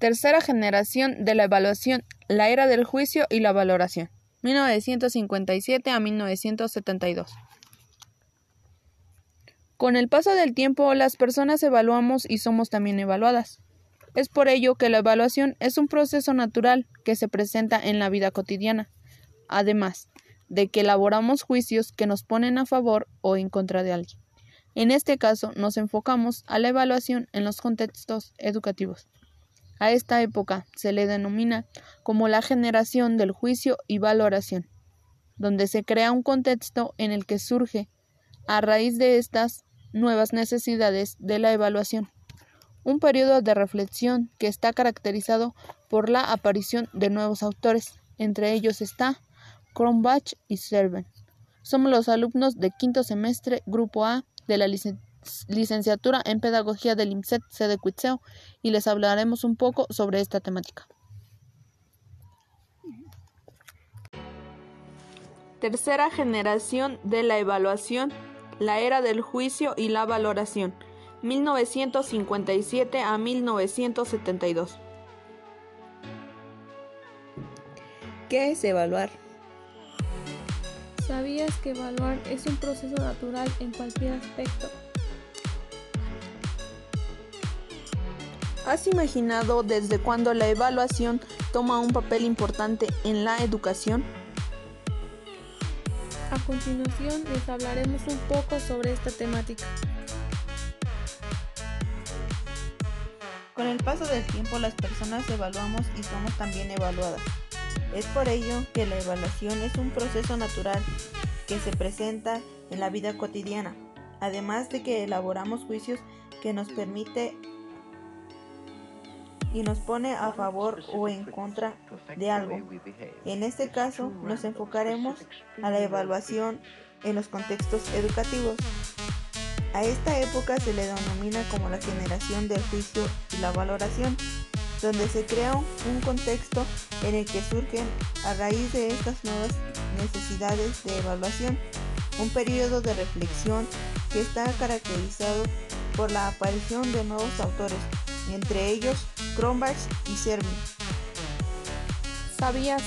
Tercera generación de la evaluación, la era del juicio y la valoración, 1957 a 1972. Con el paso del tiempo, las personas evaluamos y somos también evaluadas. Es por ello que la evaluación es un proceso natural que se presenta en la vida cotidiana, además de que elaboramos juicios que nos ponen a favor o en contra de alguien. En este caso, nos enfocamos a la evaluación en los contextos educativos. A esta época se le denomina como la generación del juicio y valoración, donde se crea un contexto en el que surge, a raíz de estas nuevas necesidades de la evaluación. Un periodo de reflexión que está caracterizado por la aparición de nuevos autores, entre ellos está Kronbach y Serven. Somos los alumnos de quinto semestre, Grupo A, de la licenciatura en Pedagogía del IMSET sede Cuitzeo, y les hablaremos un poco sobre esta temática. Tercera generación de la evaluación la era del juicio y la valoración, 1957 a 1972. ¿Qué es evaluar? ¿Sabías que evaluar es un proceso natural en cualquier aspecto? ¿Has imaginado desde cuándo la evaluación toma un papel importante en la educación? A continuación les hablaremos un poco sobre esta temática. Con el paso del tiempo las personas evaluamos y somos también evaluadas. Es por ello que la evaluación es un proceso natural que se presenta en la vida cotidiana, además de que elaboramos juicios que nos permite y nos pone a favor o en contra de algo. En este caso, nos enfocaremos a la evaluación en los contextos educativos. A esta época se le denomina como la generación del juicio y la valoración, donde se crea un contexto en el que surgen a raíz de estas nuevas necesidades de evaluación un periodo de reflexión que está caracterizado por la aparición de nuevos autores, entre ellos Kronbach y Servin. ¿Sabías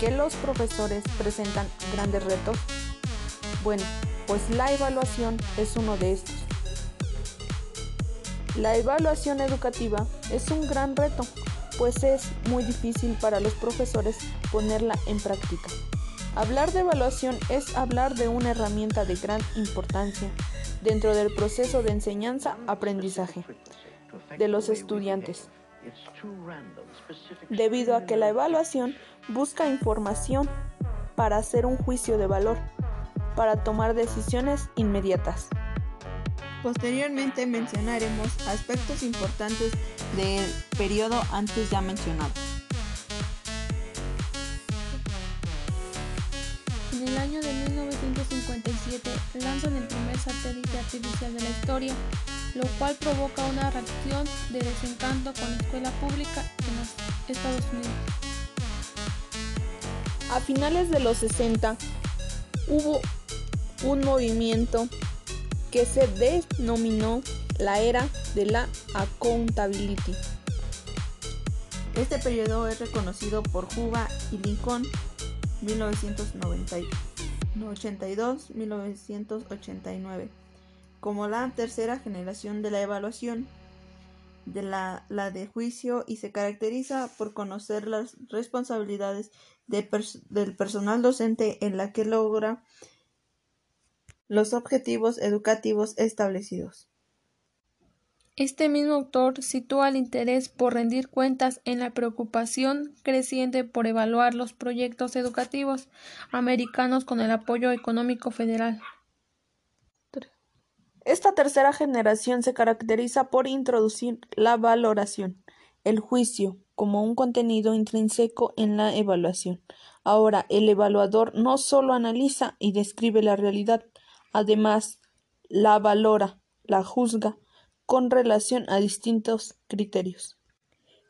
que los profesores presentan grandes retos? Bueno, pues la evaluación es uno de estos. La evaluación educativa es un gran reto, pues es muy difícil para los profesores ponerla en práctica. Hablar de evaluación es hablar de una herramienta de gran importancia dentro del proceso de enseñanza-aprendizaje de los estudiantes, debido a que la evaluación busca información para hacer un juicio de valor, para tomar decisiones inmediatas. Posteriormente mencionaremos aspectos importantes del periodo antes ya mencionado. En el año de 1957 lanzan el primer satélite artificial de la historia, lo cual provoca una reacción de desencanto con la escuela pública en los Estados Unidos. A finales de los 60 hubo un movimiento que se denominó la era de la accountability. Este periodo es reconocido por Juba y Lincoln 1982-1989 como la tercera generación de la evaluación de la, de juicio y se caracteriza por conocer las responsabilidades del personal docente en la que logra los objetivos educativos establecidos. Este mismo autor sitúa el interés por rendir cuentas en la preocupación creciente por evaluar los proyectos educativos americanos con el apoyo económico federal. Esta tercera generación se caracteriza por introducir la valoración, el juicio, como un contenido intrínseco en la evaluación. Ahora, el evaluador no solo analiza y describe la realidad, además la valora, la juzga, con relación a distintos criterios.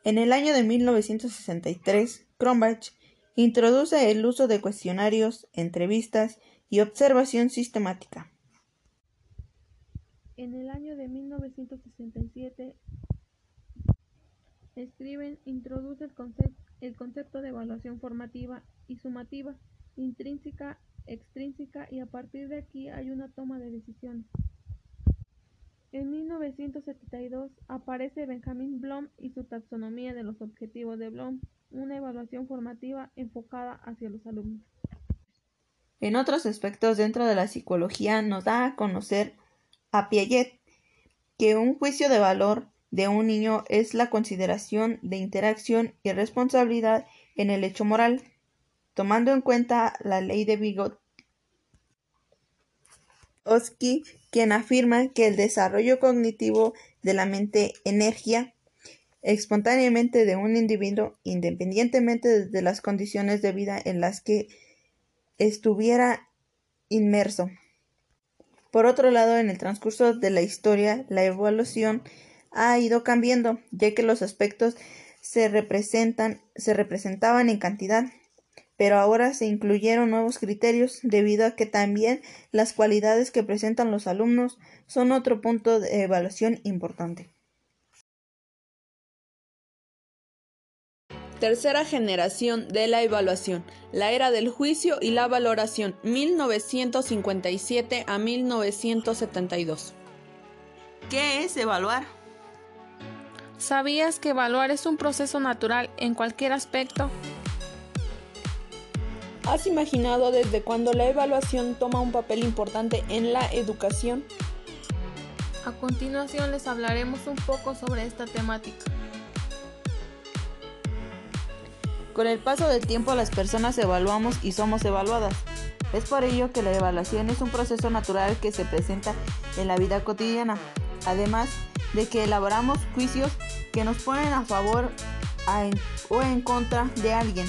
En el año de 1963, Kronbach introduce el uso de cuestionarios, entrevistas y observación sistemática. En el año de 1967, Escriben, introduce el, concepto de evaluación formativa y sumativa, intrínseca, extrínseca y a partir de aquí hay una toma de decisiones. En 1972 aparece Benjamin Bloom y su taxonomía de los objetivos de Bloom, una evaluación formativa enfocada hacia los alumnos. En otros aspectos dentro de la psicología nos da a conocer a Piaget que un juicio de valor de un niño es la consideración de interacción y responsabilidad en el hecho moral, tomando en cuenta la ley de Vygotsky, quien afirma que el desarrollo cognitivo de la mente energía espontáneamente de un individuo independientemente de las condiciones de vida en las que estuviera inmerso. Por otro lado, en el transcurso de la historia, la evaluación ha ido cambiando, ya que los aspectos se representan, se representaban en cantidad, pero ahora se incluyeron nuevos criterios debido a que también las cualidades que presentan los alumnos son otro punto de evaluación importante. Tercera generación de la evaluación, la era del juicio y la valoración, 1957 a 1972. ¿Qué es evaluar? ¿Sabías que evaluar es un proceso natural en cualquier aspecto? ¿Has imaginado desde cuándo la evaluación toma un papel importante en la educación? A continuación les hablaremos un poco sobre esta temática. Con el paso del tiempo las personas evaluamos y somos evaluadas. Es por ello que la evaluación es un proceso natural que se presenta en la vida cotidiana. Además, de que elaboramos juicios que nos ponen a favor o en contra de alguien.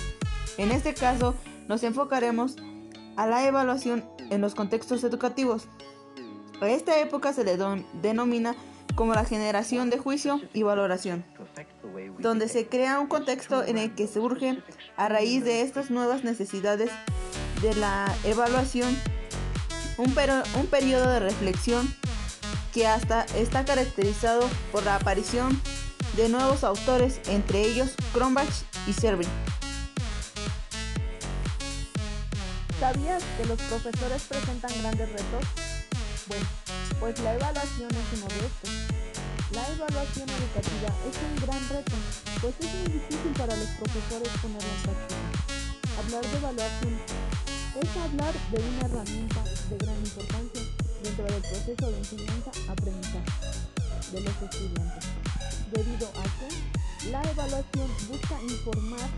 En este caso, nos enfocaremos a la evaluación en los contextos educativos. A esta época se le denomina como la generación de juicio y valoración, donde se crea un contexto en el que surge a raíz de estas nuevas necesidades de la evaluación un, un periodo de reflexión que hasta está caracterizado por la aparición de nuevos autores, entre ellos Kronbach y Servin. ¿Sabías que los profesores presentan grandes retos? Bueno, pues la evaluación es uno de estos. La evaluación educativa es un gran reto, pues es muy difícil para los profesores ponerla en práctica. Hablar de evaluación es hablar de una herramienta de gran importancia dentro del proceso de enseñanza-aprendizaje de los estudiantes, debido a que la evaluación busca informar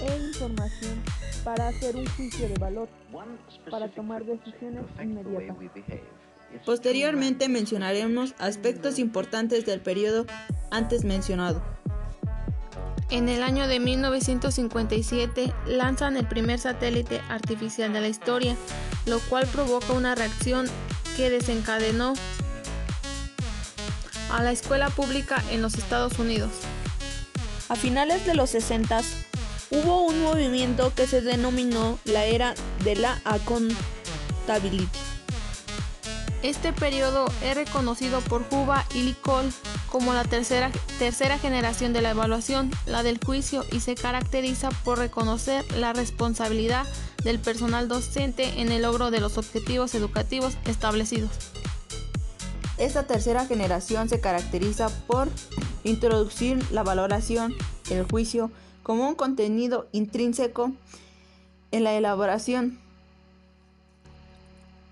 e información para hacer un juicio de valor, para tomar decisiones inmediatas. Posteriormente mencionaremos aspectos importantes del periodo antes mencionado. En el año de 1957 lanzan el primer satélite artificial de la historia, lo cual provoca una reacción que desencadenó a la escuela pública en los Estados Unidos. A finales de los 60 hubo un movimiento que se denominó la era de la accountability este periodo es reconocido por Juba y Licol como la tercera, tercera generación de la evaluación, la del juicio, y se caracteriza por reconocer la responsabilidad del personal docente en el logro de los objetivos educativos establecidos. Esta tercera generación se caracteriza por introducir la valoración, el juicio, como un contenido intrínseco en la elaboración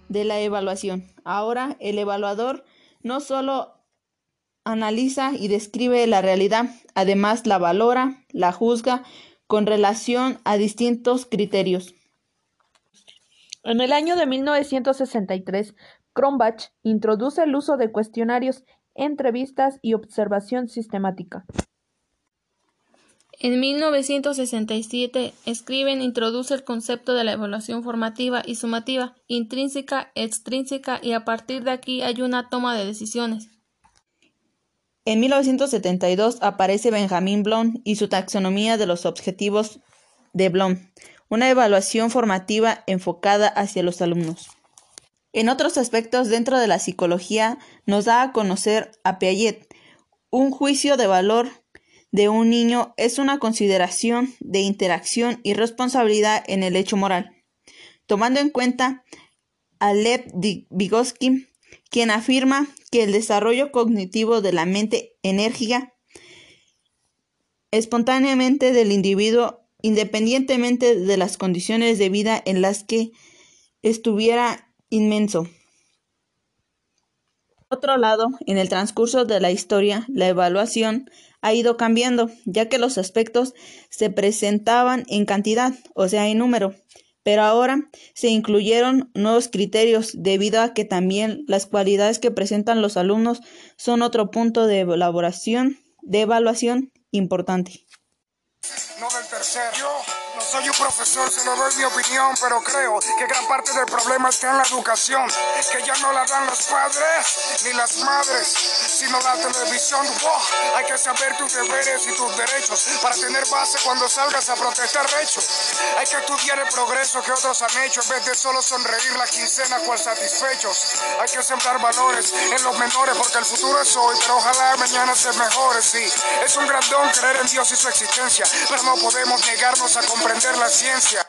de la evaluación. Ahora el evaluador no solo analiza y describe la realidad, además la valora, la juzga con relación a distintos criterios. En el año de 1963, Cronbach introduce el uso de cuestionarios, entrevistas y observación sistemática. En 1967, Scriven introduce el concepto de la evaluación formativa y sumativa, intrínseca, extrínseca y a partir de aquí hay una toma de decisiones. En 1972 aparece Benjamin Bloom y su taxonomía de los objetivos de Bloom, una evaluación formativa enfocada hacia los alumnos. En otros aspectos dentro de la psicología nos da a conocer a Piaget, Un juicio de valor de un niño es una consideración de interacción y responsabilidad en el hecho moral, tomando en cuenta a Lev Vygotsky, quien afirma que el desarrollo cognitivo de la mente enérgica espontáneamente del individuo, independientemente de las condiciones de vida en las que estuviera inmenso. Por otro lado, en el transcurso de la historia, la evaluación ha ido cambiando, ya que los aspectos se presentaban en cantidad, o sea, en número, pero ahora se incluyeron nuevos criterios debido a que también las cualidades que presentan los alumnos son otro punto de elaboración, de evaluación importante. Soy un profesor, solo doy mi opinión, pero creo que gran parte del problema está en la educación, que ya no la dan los padres ni las madres, sino la televisión. hay que saber tus deberes y tus derechos para tener base cuando salgas a protestar hechos. Hay que estudiar el progreso que otros han hecho en vez de solo sonreír la quincena cual satisfechos. Hay que sembrar valores en los menores porque el futuro es hoy, pero ojalá mañana se mejore. Sí, es un gran don creer en Dios y su existencia, pero no podemos negarnos a comprender comprender la ciencia.